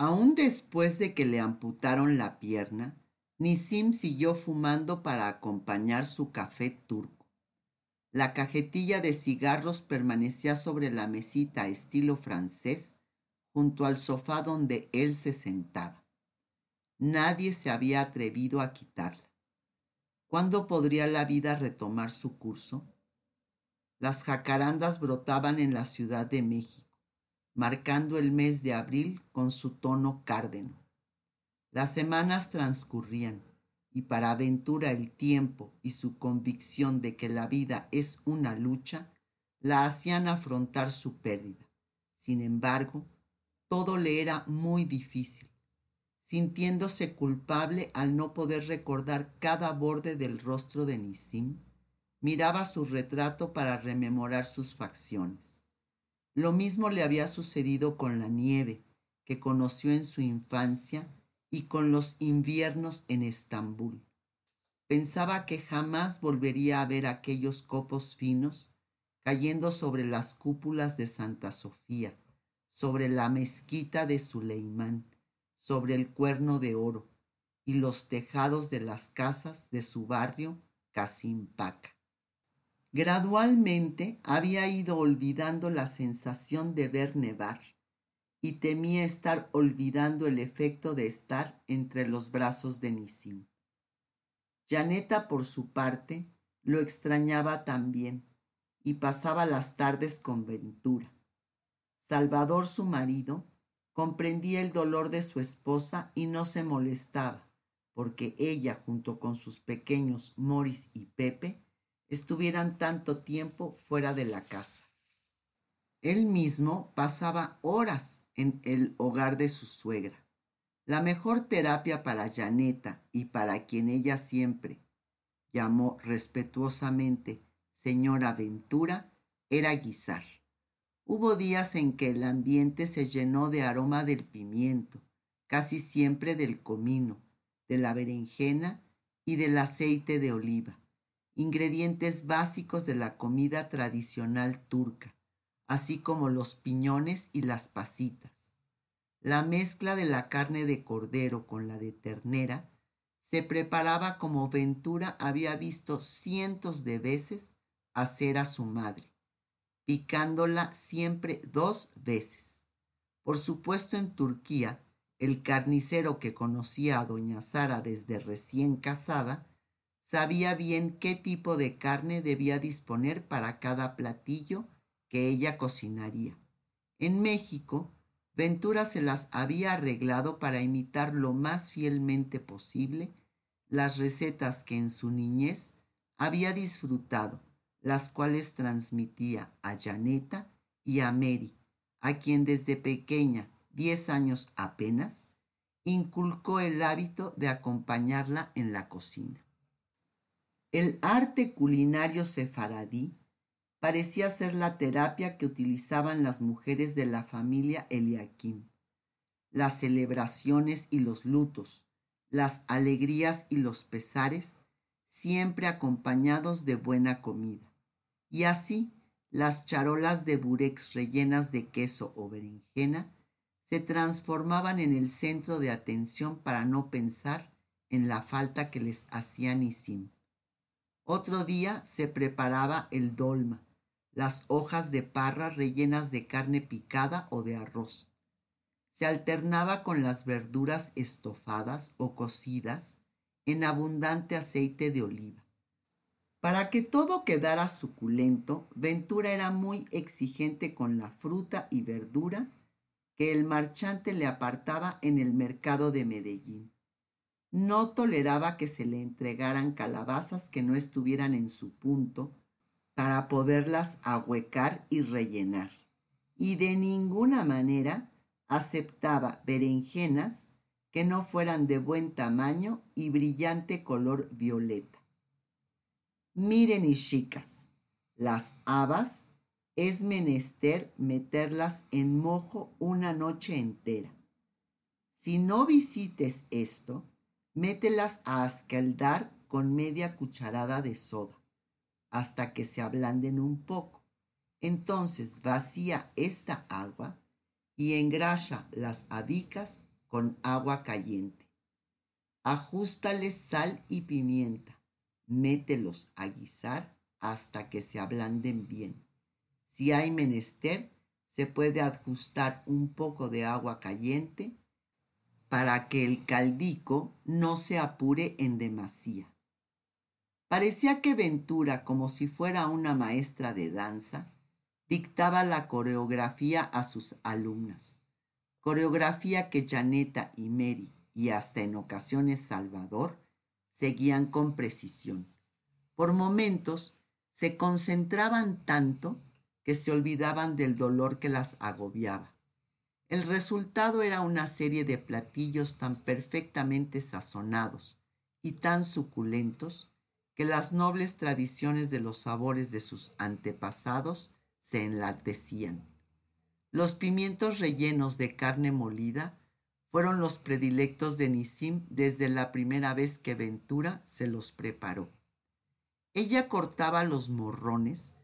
Aún después de que le amputaron la pierna, Nisim siguió fumando para acompañar su café turco. La cajetilla de cigarros permanecía sobre la mesita estilo francés junto al sofá donde él se sentaba. Nadie se había atrevido a quitarla. ¿Cuándo podría la vida retomar su curso? Las jacarandas brotaban en la Ciudad de México marcando el mes de abril con su tono cárdeno. Las semanas transcurrían y para Ventura el tiempo y su convicción de que la vida es una lucha la hacían afrontar su pérdida. Sin embargo, todo le era muy difícil, sintiéndose culpable al no poder recordar cada borde del rostro de Nisim, miraba su retrato para rememorar sus facciones. Lo mismo le había sucedido con la nieve que conoció en su infancia y con los inviernos en Estambul. Pensaba que jamás volvería a ver aquellos copos finos cayendo sobre las cúpulas de Santa Sofía, sobre la mezquita de Suleimán, sobre el cuerno de oro y los tejados de las casas de su barrio Casimpaca. Gradualmente había ido olvidando la sensación de ver nevar y temía estar olvidando el efecto de estar entre los brazos de Nisim. Janeta, por su parte, lo extrañaba también y pasaba las tardes con Ventura. Salvador, su marido, comprendía el dolor de su esposa y no se molestaba, porque ella, junto con sus pequeños Moris y Pepe, estuvieran tanto tiempo fuera de la casa. Él mismo pasaba horas en el hogar de su suegra. La mejor terapia para Janeta y para quien ella siempre llamó respetuosamente señora Ventura era guisar. Hubo días en que el ambiente se llenó de aroma del pimiento, casi siempre del comino, de la berenjena y del aceite de oliva ingredientes básicos de la comida tradicional turca, así como los piñones y las pasitas. La mezcla de la carne de cordero con la de ternera se preparaba como Ventura había visto cientos de veces hacer a su madre, picándola siempre dos veces. Por supuesto en Turquía, el carnicero que conocía a doña Sara desde recién casada sabía bien qué tipo de carne debía disponer para cada platillo que ella cocinaría. En México, Ventura se las había arreglado para imitar lo más fielmente posible las recetas que en su niñez había disfrutado, las cuales transmitía a Janeta y a Mary, a quien desde pequeña, diez años apenas, inculcó el hábito de acompañarla en la cocina. El arte culinario sefaradí parecía ser la terapia que utilizaban las mujeres de la familia Eliakim. Las celebraciones y los lutos, las alegrías y los pesares, siempre acompañados de buena comida. Y así, las charolas de burex rellenas de queso o berenjena se transformaban en el centro de atención para no pensar en la falta que les hacían Isim. Otro día se preparaba el dolma, las hojas de parra rellenas de carne picada o de arroz. Se alternaba con las verduras estofadas o cocidas en abundante aceite de oliva. Para que todo quedara suculento, Ventura era muy exigente con la fruta y verdura que el marchante le apartaba en el mercado de Medellín. No toleraba que se le entregaran calabazas que no estuvieran en su punto para poderlas ahuecar y rellenar. Y de ninguna manera aceptaba berenjenas que no fueran de buen tamaño y brillante color violeta. Miren y chicas, las habas es menester meterlas en mojo una noche entera. Si no visites esto, Mételas a escaldar con media cucharada de soda hasta que se ablanden un poco. Entonces vacía esta agua y engrasa las habicas con agua caliente. Ajústales sal y pimienta. Mételos a guisar hasta que se ablanden bien. Si hay menester, se puede ajustar un poco de agua caliente para que el caldico no se apure en demasía. Parecía que Ventura, como si fuera una maestra de danza, dictaba la coreografía a sus alumnas, coreografía que Janeta y Mary y hasta en ocasiones Salvador seguían con precisión. Por momentos se concentraban tanto que se olvidaban del dolor que las agobiaba. El resultado era una serie de platillos tan perfectamente sazonados y tan suculentos que las nobles tradiciones de los sabores de sus antepasados se enlatecían. Los pimientos rellenos de carne molida fueron los predilectos de Nisim desde la primera vez que Ventura se los preparó. Ella cortaba los morrones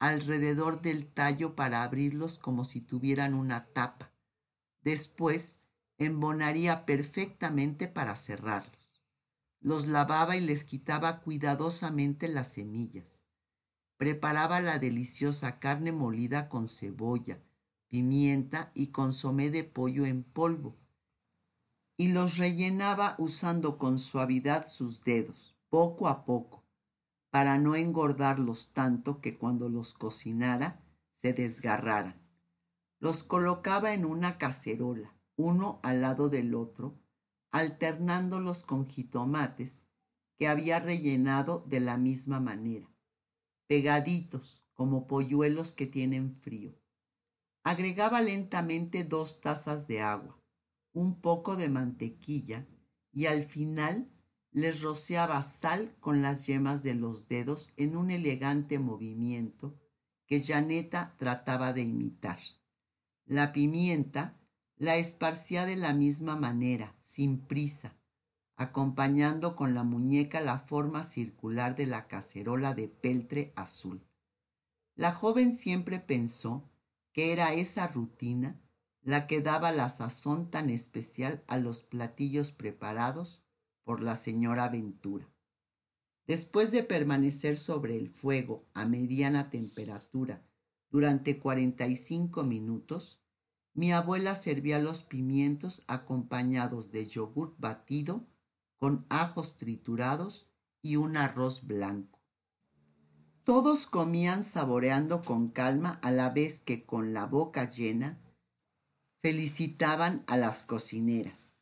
alrededor del tallo para abrirlos como si tuvieran una tapa. Después embonaría perfectamente para cerrarlos. Los lavaba y les quitaba cuidadosamente las semillas. Preparaba la deliciosa carne molida con cebolla, pimienta y consomé de pollo en polvo, y los rellenaba usando con suavidad sus dedos, poco a poco, para no engordarlos tanto que cuando los cocinara se desgarraran. Los colocaba en una cacerola, uno al lado del otro, alternándolos con jitomates que había rellenado de la misma manera pegaditos como polluelos que tienen frío. Agregaba lentamente dos tazas de agua, un poco de mantequilla y al final les rociaba sal con las yemas de los dedos en un elegante movimiento que Janeta trataba de imitar. La pimienta la esparcía de la misma manera, sin prisa, acompañando con la muñeca la forma circular de la cacerola de peltre azul. La joven siempre pensó que era esa rutina la que daba la sazón tan especial a los platillos preparados por la señora Ventura. Después de permanecer sobre el fuego a mediana temperatura durante 45 minutos, mi abuela servía los pimientos acompañados de yogur batido con ajos triturados y un arroz blanco. Todos comían saboreando con calma a la vez que con la boca llena felicitaban a las cocineras.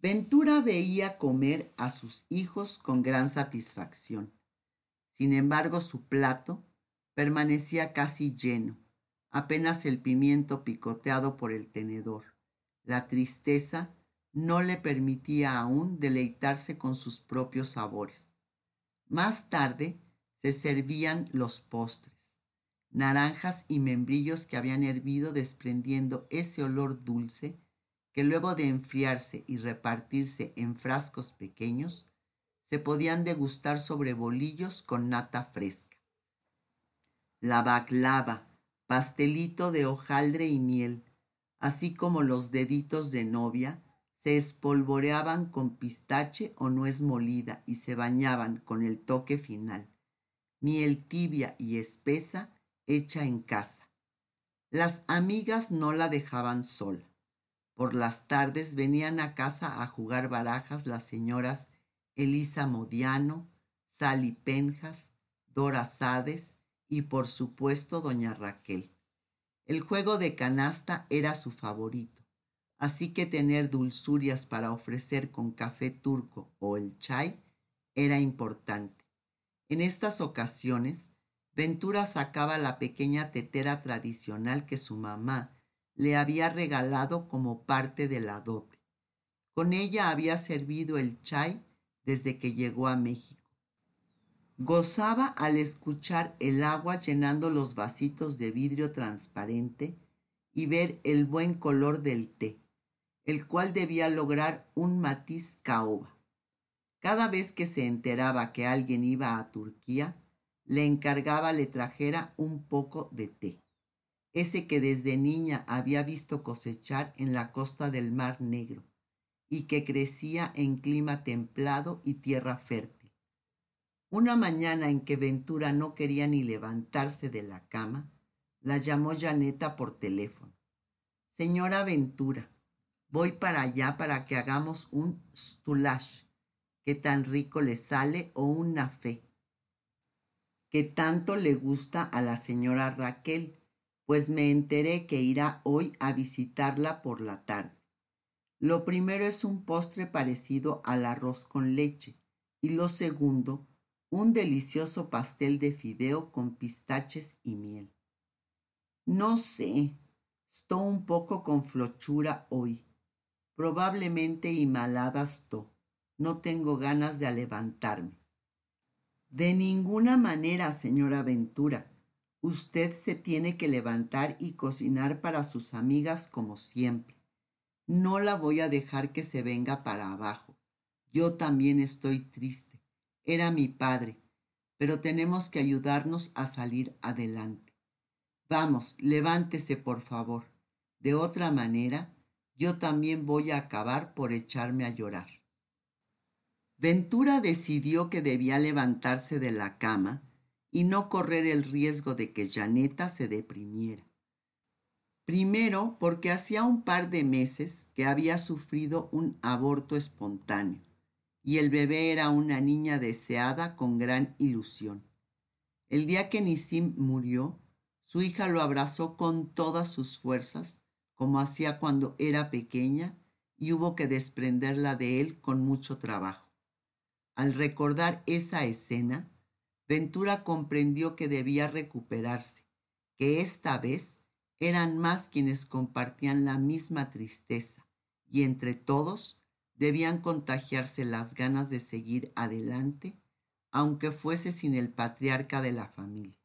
Ventura veía comer a sus hijos con gran satisfacción. Sin embargo, su plato permanecía casi lleno, apenas el pimiento picoteado por el tenedor. La tristeza no le permitía aún deleitarse con sus propios sabores. Más tarde se servían los postres, naranjas y membrillos que habían hervido desprendiendo ese olor dulce que luego de enfriarse y repartirse en frascos pequeños, se podían degustar sobre bolillos con nata fresca. La baclava, pastelito de hojaldre y miel, así como los deditos de novia, se espolvoreaban con pistache o nuez molida y se bañaban con el toque final, miel tibia y espesa hecha en casa. Las amigas no la dejaban sola. Por las tardes venían a casa a jugar barajas las señoras Elisa Modiano, Sally Penjas, Dora Sades y por supuesto doña Raquel. El juego de canasta era su favorito así que tener dulzurias para ofrecer con café turco o el chai era importante. En estas ocasiones, Ventura sacaba la pequeña tetera tradicional que su mamá le había regalado como parte de la dote. Con ella había servido el chai desde que llegó a México. Gozaba al escuchar el agua llenando los vasitos de vidrio transparente y ver el buen color del té el cual debía lograr un matiz caoba. Cada vez que se enteraba que alguien iba a Turquía, le encargaba le trajera un poco de té, ese que desde niña había visto cosechar en la costa del Mar Negro, y que crecía en clima templado y tierra fértil. Una mañana en que Ventura no quería ni levantarse de la cama, la llamó Janeta por teléfono. Señora Ventura, voy para allá para que hagamos un stulash, que tan rico le sale, o un nafé, que tanto le gusta a la señora Raquel, pues me enteré que irá hoy a visitarla por la tarde. Lo primero es un postre parecido al arroz con leche y lo segundo, un delicioso pastel de fideo con pistaches y miel. No sé, estoy un poco con flochura hoy. Probablemente malada estoy. No tengo ganas de levantarme. De ninguna manera, señora Ventura. Usted se tiene que levantar y cocinar para sus amigas como siempre. No la voy a dejar que se venga para abajo. Yo también estoy triste. Era mi padre, pero tenemos que ayudarnos a salir adelante. Vamos, levántese, por favor. De otra manera, yo también voy a acabar por echarme a llorar. Ventura decidió que debía levantarse de la cama y no correr el riesgo de que Janeta se deprimiera. Primero, porque hacía un par de meses que había sufrido un aborto espontáneo y el bebé era una niña deseada con gran ilusión. El día que Nisim murió, su hija lo abrazó con todas sus fuerzas, como hacía cuando era pequeña, y hubo que desprenderla de él con mucho trabajo. Al recordar esa escena, Ventura comprendió que debía recuperarse, que esta vez eran más quienes compartían la misma tristeza y entre todos debían contagiarse las ganas de seguir adelante, aunque fuese sin el patriarca de la familia.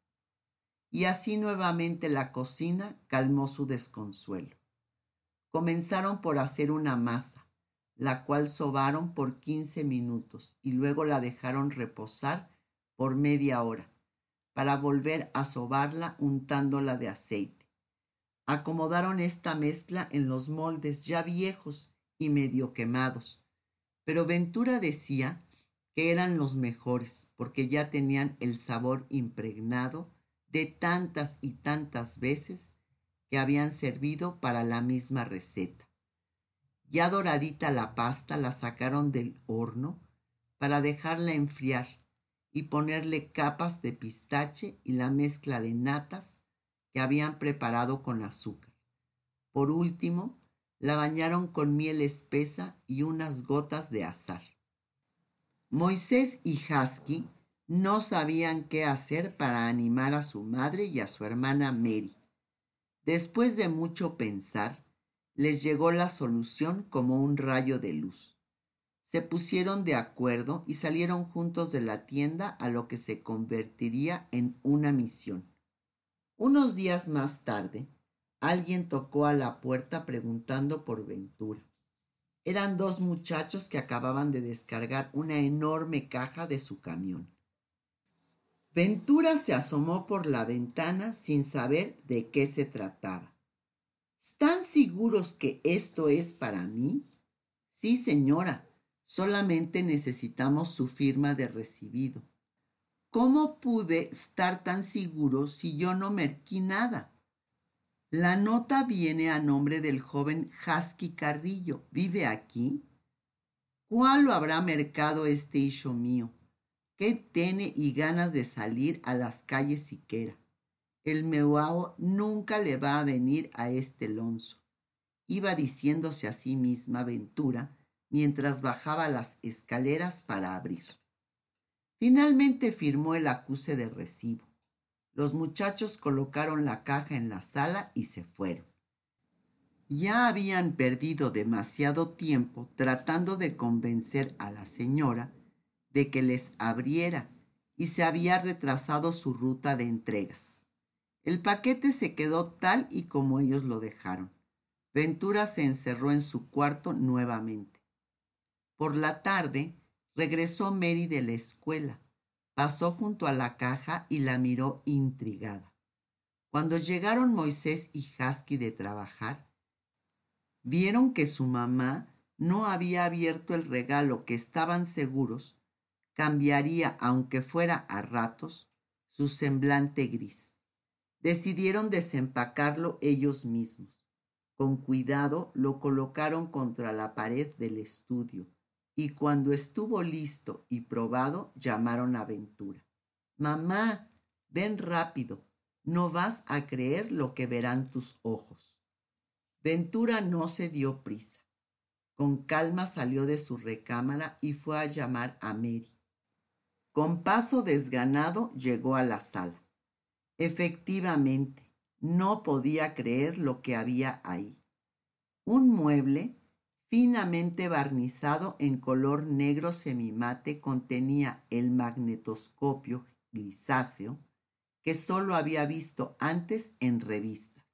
Y así nuevamente la cocina calmó su desconsuelo. Comenzaron por hacer una masa, la cual sobaron por quince minutos y luego la dejaron reposar por media hora, para volver a sobarla untándola de aceite. Acomodaron esta mezcla en los moldes ya viejos y medio quemados, pero Ventura decía que eran los mejores porque ya tenían el sabor impregnado de tantas y tantas veces que habían servido para la misma receta. Ya doradita la pasta la sacaron del horno para dejarla enfriar y ponerle capas de pistache y la mezcla de natas que habían preparado con azúcar. Por último, la bañaron con miel espesa y unas gotas de azar. Moisés y Hasky no sabían qué hacer para animar a su madre y a su hermana Mary. Después de mucho pensar, les llegó la solución como un rayo de luz se pusieron de acuerdo y salieron juntos de la tienda a lo que se convertiría en una misión. Unos días más tarde, alguien tocó a la puerta preguntando por Ventura. Eran dos muchachos que acababan de descargar una enorme caja de su camión. Ventura se asomó por la ventana sin saber de qué se trataba. ¿Están seguros que esto es para mí? Sí, señora, Solamente necesitamos su firma de recibido. ¿Cómo pude estar tan seguro si yo no merquí nada? La nota viene a nombre del joven Husky Carrillo. ¿Vive aquí? ¿Cuál lo habrá mercado este hijo mío? ¿Qué tiene y ganas de salir a las calles siquiera? El meuao nunca le va a venir a este lonzo. Iba diciéndose a sí misma Ventura mientras bajaba las escaleras para abrir. Finalmente firmó el acuse de recibo. Los muchachos colocaron la caja en la sala y se fueron. Ya habían perdido demasiado tiempo tratando de convencer a la señora de que les abriera y se había retrasado su ruta de entregas. El paquete se quedó tal y como ellos lo dejaron. Ventura se encerró en su cuarto nuevamente. Por la tarde regresó Mary de la escuela, pasó junto a la caja y la miró intrigada. Cuando llegaron Moisés y Husky de trabajar, vieron que su mamá no había abierto el regalo que estaban seguros cambiaría, aunque fuera a ratos, su semblante gris. Decidieron desempacarlo ellos mismos. Con cuidado lo colocaron contra la pared del estudio y cuando estuvo listo y probado llamaron a Ventura. Mamá, ven rápido, no vas a creer lo que verán tus ojos. Ventura no se dio prisa. Con calma salió de su recámara y fue a llamar a Mary. Con paso desganado llegó a la sala. Efectivamente, no podía creer lo que había ahí. Un mueble finamente barnizado en color negro semimate contenía el magnetoscopio grisáceo que sólo había visto antes en revistas.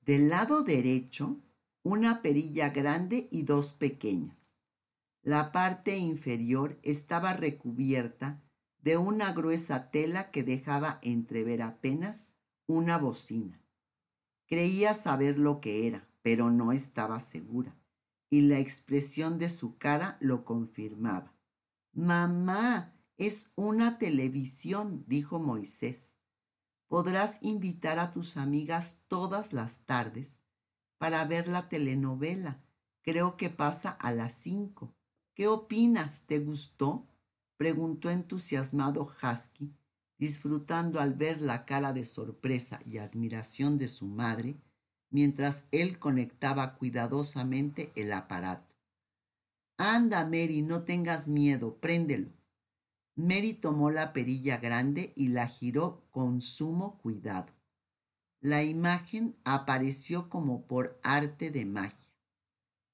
Del lado derecho, una perilla grande y dos pequeñas. La parte inferior estaba recubierta de una gruesa tela que dejaba entrever apenas una bocina. Creía saber lo que era, pero no estaba segura, y la expresión de su cara lo confirmaba. Mamá, es una televisión, dijo Moisés. Podrás invitar a tus amigas todas las tardes para ver la telenovela. Creo que pasa a las cinco. ¿Qué opinas? ¿Te gustó? preguntó entusiasmado Husky, disfrutando al ver la cara de sorpresa y admiración de su madre, mientras él conectaba cuidadosamente el aparato. Anda, Mary, no tengas miedo, préndelo. Mary tomó la perilla grande y la giró con sumo cuidado. La imagen apareció como por arte de magia.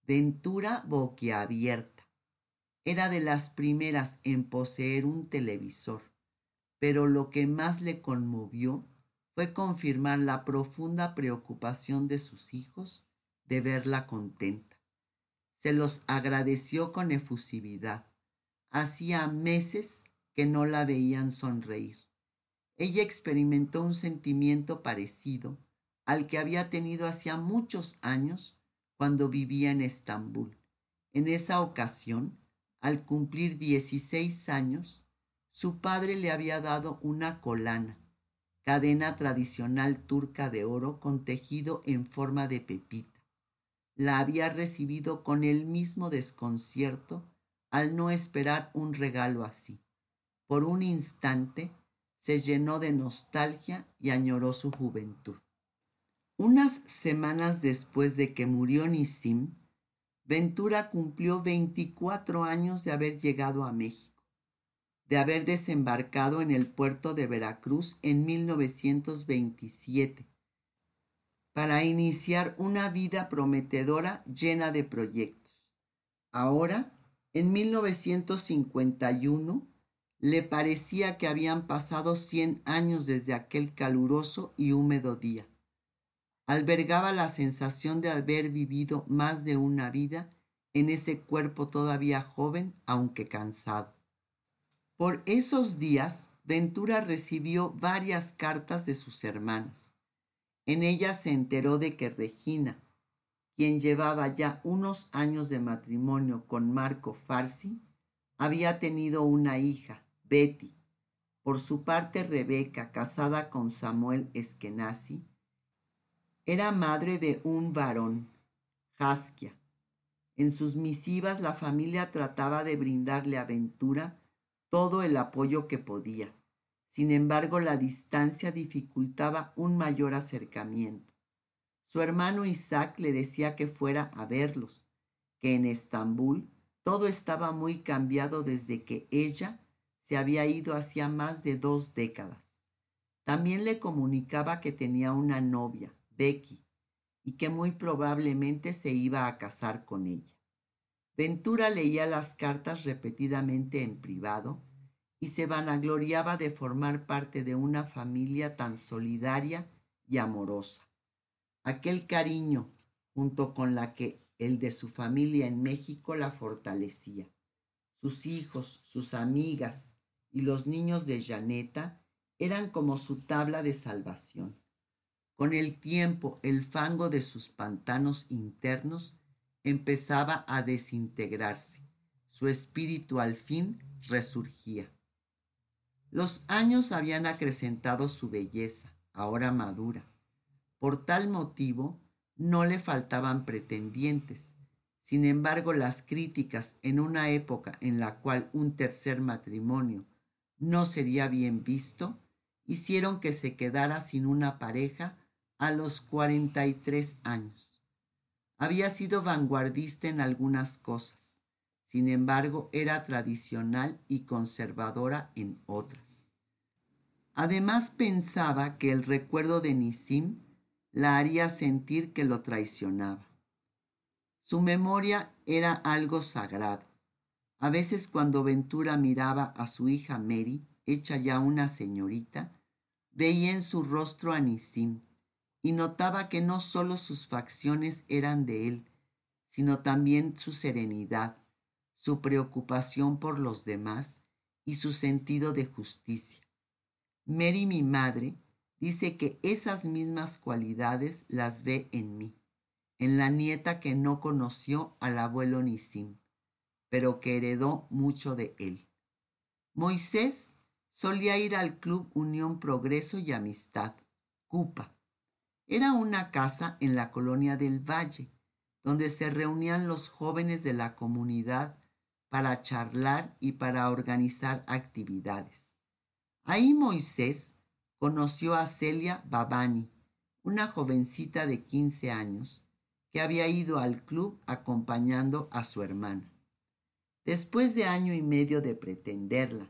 Ventura boquiabierta. Era de las primeras en poseer un televisor, pero lo que más le conmovió fue confirmar la profunda preocupación de sus hijos de verla contenta. Se los agradeció con efusividad. Hacía meses que no la veían sonreír. Ella experimentó un sentimiento parecido al que había tenido hacía muchos años cuando vivía en Estambul. En esa ocasión, al cumplir 16 años, su padre le había dado una colana, cadena tradicional turca de oro con tejido en forma de pepita. La había recibido con el mismo desconcierto al no esperar un regalo así. Por un instante se llenó de nostalgia y añoró su juventud. Unas semanas después de que murió Nisim, Ventura cumplió 24 años de haber llegado a México, de haber desembarcado en el puerto de Veracruz en 1927, para iniciar una vida prometedora llena de proyectos. Ahora, en 1951, le parecía que habían pasado cien años desde aquel caluroso y húmedo día. Albergaba la sensación de haber vivido más de una vida en ese cuerpo todavía joven, aunque cansado. Por esos días, Ventura recibió varias cartas de sus hermanas. En ellas se enteró de que Regina, quien llevaba ya unos años de matrimonio con Marco Farsi, había tenido una hija, Betty. Por su parte, Rebeca, casada con Samuel Eskenazi, era madre de un varón, Haskia. En sus misivas la familia trataba de brindarle a Ventura todo el apoyo que podía. Sin embargo, la distancia dificultaba un mayor acercamiento. Su hermano Isaac le decía que fuera a verlos, que en Estambul todo estaba muy cambiado desde que ella se había ido hacía más de dos décadas. También le comunicaba que tenía una novia, Becky, y que muy probablemente se iba a casar con ella. Ventura leía las cartas repetidamente en privado y se vanagloriaba de formar parte de una familia tan solidaria y amorosa. Aquel cariño, junto con la que el de su familia en México la fortalecía. Sus hijos, sus amigas, y los niños de Janeta eran como su tabla de salvación. Con el tiempo, el fango de sus pantanos internos empezaba a desintegrarse. Su espíritu al fin resurgía. Los años habían acrecentado su belleza, ahora madura. Por tal motivo, no le faltaban pretendientes. Sin embargo, las críticas en una época en la cual un tercer matrimonio no sería bien visto, hicieron que se quedara sin una pareja a los 43 años. Había sido vanguardista en algunas cosas, sin embargo era tradicional y conservadora en otras. Además pensaba que el recuerdo de Nisim la haría sentir que lo traicionaba. Su memoria era algo sagrado. A veces cuando Ventura miraba a su hija Mary, hecha ya una señorita, veía en su rostro a Nisim y notaba que no solo sus facciones eran de él, sino también su serenidad, su preocupación por los demás y su sentido de justicia. Mary, mi madre, dice que esas mismas cualidades las ve en mí, en la nieta que no conoció al abuelo Nisim, pero que heredó mucho de él. Moisés solía ir al Club Unión Progreso y Amistad, CUPA. Era una casa en la colonia del Valle, donde se reunían los jóvenes de la comunidad para charlar y para organizar actividades. Ahí Moisés conoció a Celia Babani, una jovencita de 15 años que había ido al club acompañando a su hermana. Después de año y medio de pretenderla,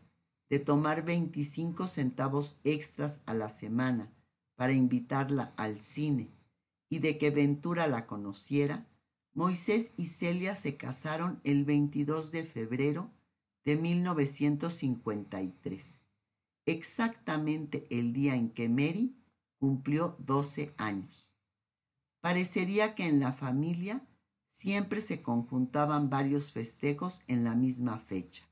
de tomar 25 centavos extras a la semana para invitarla al cine y de que Ventura la conociera, Moisés y Celia se casaron el 22 de febrero de 1953, exactamente el día en que Mary cumplió 12 años. Parecería que en la familia siempre se conjuntaban varios festejos en la misma fecha,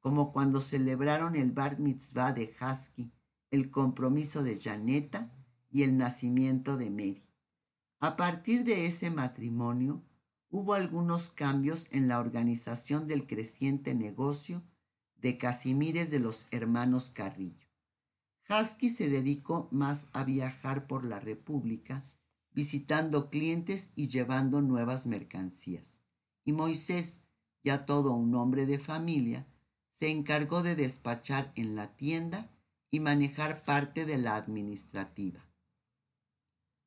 como cuando celebraron el bar mitzvah de Husky, el compromiso de Janeta y el nacimiento de Mary. A partir de ese matrimonio, hubo algunos cambios en la organización del creciente negocio de Casimires de los hermanos Carrillo. Husky se dedicó más a viajar por la República, visitando clientes y llevando nuevas mercancías. Y Moisés, ya todo un hombre de familia, se encargó de despachar en la tienda y manejar parte de la administrativa.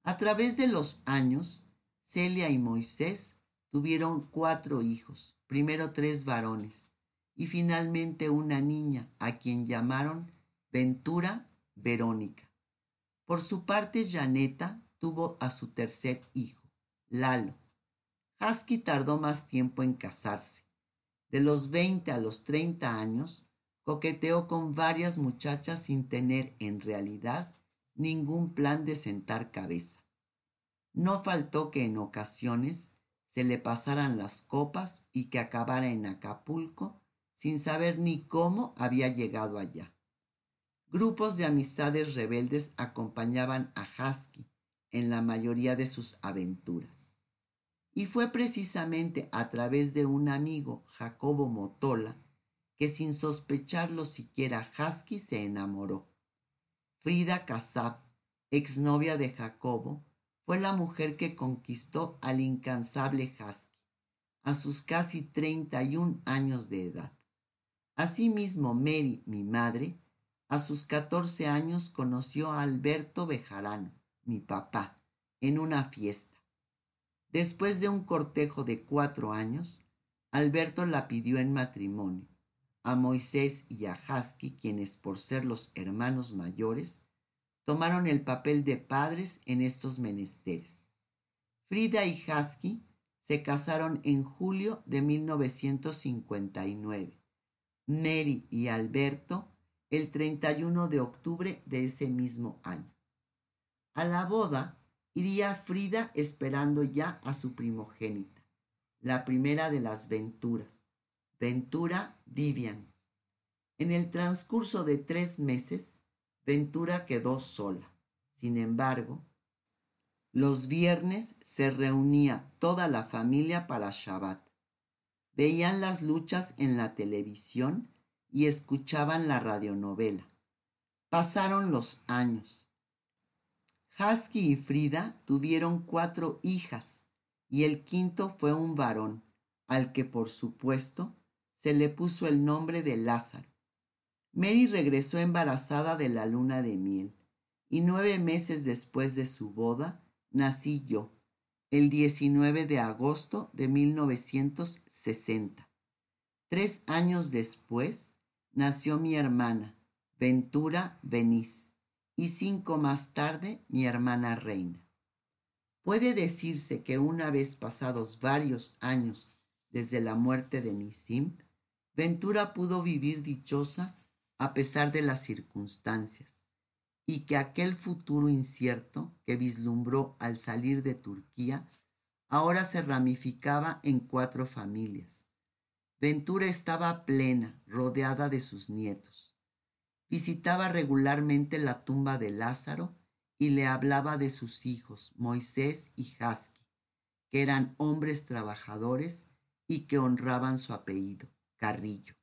A través de los años, Celia y Moisés Tuvieron cuatro hijos, primero tres varones y finalmente una niña a quien llamaron Ventura Verónica. Por su parte, Janeta tuvo a su tercer hijo, Lalo. Husky tardó más tiempo en casarse. De los 20 a los 30 años, coqueteó con varias muchachas sin tener en realidad ningún plan de sentar cabeza. No faltó que en ocasiones se le pasaran las copas y que acabara en Acapulco sin saber ni cómo había llegado allá. Grupos de amistades rebeldes acompañaban a Husky en la mayoría de sus aventuras. Y fue precisamente a través de un amigo, Jacobo Motola, que sin sospecharlo siquiera Husky se enamoró. Frida Casab, exnovia de Jacobo, fue la mujer que conquistó al incansable Husky a sus casi 31 años de edad. Asimismo, Mary, mi madre, a sus 14 años conoció a Alberto Bejarano, mi papá, en una fiesta. Después de un cortejo de cuatro años, Alberto la pidió en matrimonio a Moisés y a Husky, quienes por ser los hermanos mayores tomaron el papel de padres en estos menesteres. Frida y Husky se casaron en julio de 1959. Mary y Alberto el 31 de octubre de ese mismo año. A la boda iría Frida esperando ya a su primogénita, la primera de las Venturas, Ventura Vivian. En el transcurso de tres meses, Ventura quedó sola. Sin embargo, Los viernes se reunía toda la familia para Shabbat. Veían las luchas en la televisión y escuchaban la radionovela. Pasaron los años. Husky y Frida tuvieron cuatro hijas y el quinto fue un varón, al que por supuesto se le puso el nombre de Lázaro. Mary regresó embarazada de la luna de miel y nueve meses después de su boda nací yo, el 19 de agosto de 1960. Tres años después nació mi hermana, Ventura Beniz, y cinco más tarde mi hermana Reina. Puede decirse que una vez pasados varios años desde la muerte de Nisim, Ventura pudo vivir dichosa a pesar de las circunstancias, y que aquel futuro incierto que vislumbró al salir de Turquía ahora se ramificaba en cuatro familias. Ventura estaba plena, rodeada de sus nietos. Visitaba regularmente la tumba de Lázaro y le hablaba de sus hijos, Moisés y Jasqui, que eran hombres trabajadores y que honraban su apellido, Carrillo.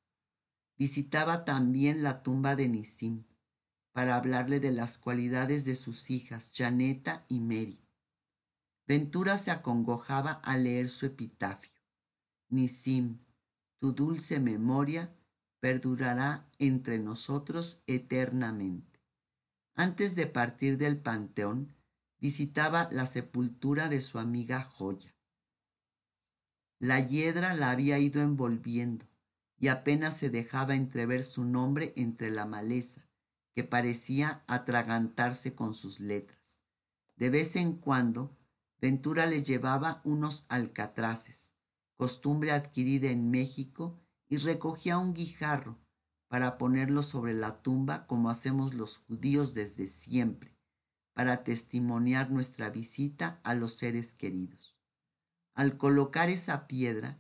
Visitaba también la tumba de Nisim para hablarle de las cualidades de sus hijas, Janeta y Mary. Ventura se acongojaba al leer su epitafio. Nisim, tu dulce memoria perdurará entre nosotros eternamente. Antes de partir del panteón, visitaba la sepultura de su amiga Joya. La hiedra la había ido envolviendo y apenas se dejaba entrever su nombre entre la maleza, que parecía atragantarse con sus letras. De vez en cuando, Ventura le llevaba unos alcatraces, costumbre adquirida en México, y recogía un guijarro para ponerlo sobre la tumba como hacemos los judíos desde siempre, para testimoniar nuestra visita a los seres queridos. Al colocar esa piedra,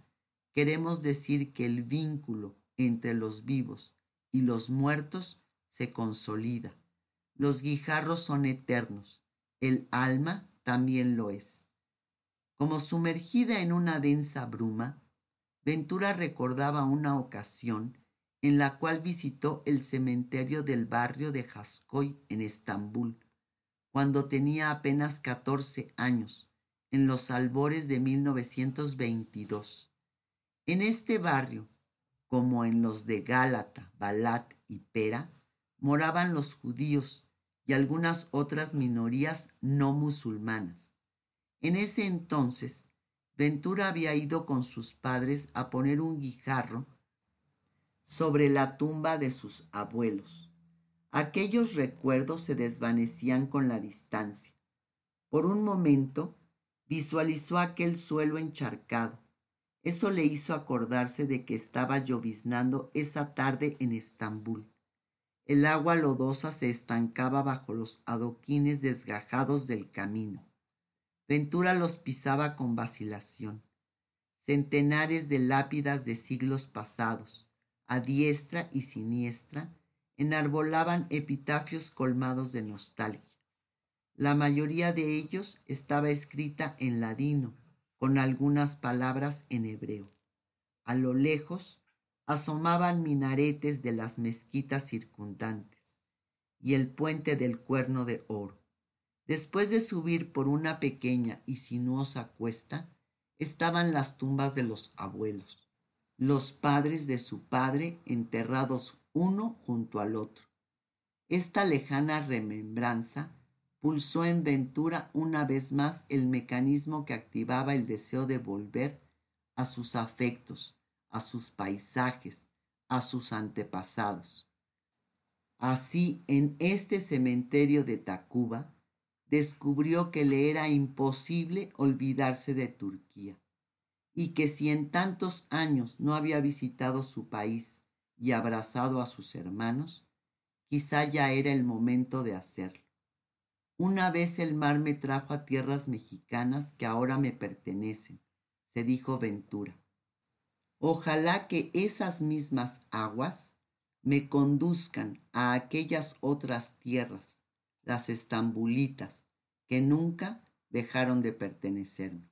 queremos decir que el vínculo entre los vivos y los muertos se consolida. Los guijarros son eternos, el alma también lo es. Como sumergida en una densa bruma, Ventura recordaba una ocasión en la cual visitó el cementerio del barrio de Jaskoy en Estambul, cuando tenía apenas 14 años, en los albores de 1922. En este barrio, como en los de Gálata, Balat y Pera, moraban los judíos y algunas otras minorías no musulmanas. En ese entonces, Ventura había ido con sus padres a poner un guijarro sobre la tumba de sus abuelos. Aquellos recuerdos se desvanecían con la distancia. Por un momento visualizó aquel suelo encharcado, eso le hizo acordarse de que estaba lloviznando esa tarde en Estambul. El agua lodosa se estancaba bajo los adoquines desgajados del camino. Ventura los pisaba con vacilación. Centenares de lápidas de siglos pasados, a diestra y siniestra, enarbolaban epitafios colmados de nostalgia. La mayoría de ellos estaba escrita en ladino, con algunas palabras en hebreo. A lo lejos asomaban minaretes de las mezquitas circundantes y el puente del cuerno de oro. Después de subir por una pequeña y sinuosa cuesta, estaban las tumbas de los abuelos, los padres de su padre enterrados uno junto al otro. Esta lejana remembranza pulsó en Ventura una vez más el mecanismo que activaba el deseo de volver a sus afectos, a sus paisajes, a sus antepasados. Así, en este cementerio de Tacuba, descubrió que le era imposible olvidarse de Turquía y que si en tantos años no había visitado su país y abrazado a sus hermanos, quizá ya era el momento de hacerlo. Una vez el mar me trajo a tierras mexicanas que ahora me pertenecen, se dijo Ventura. Ojalá que esas mismas aguas me conduzcan a aquellas otras tierras, las estambulitas, que nunca dejaron de pertenecerme.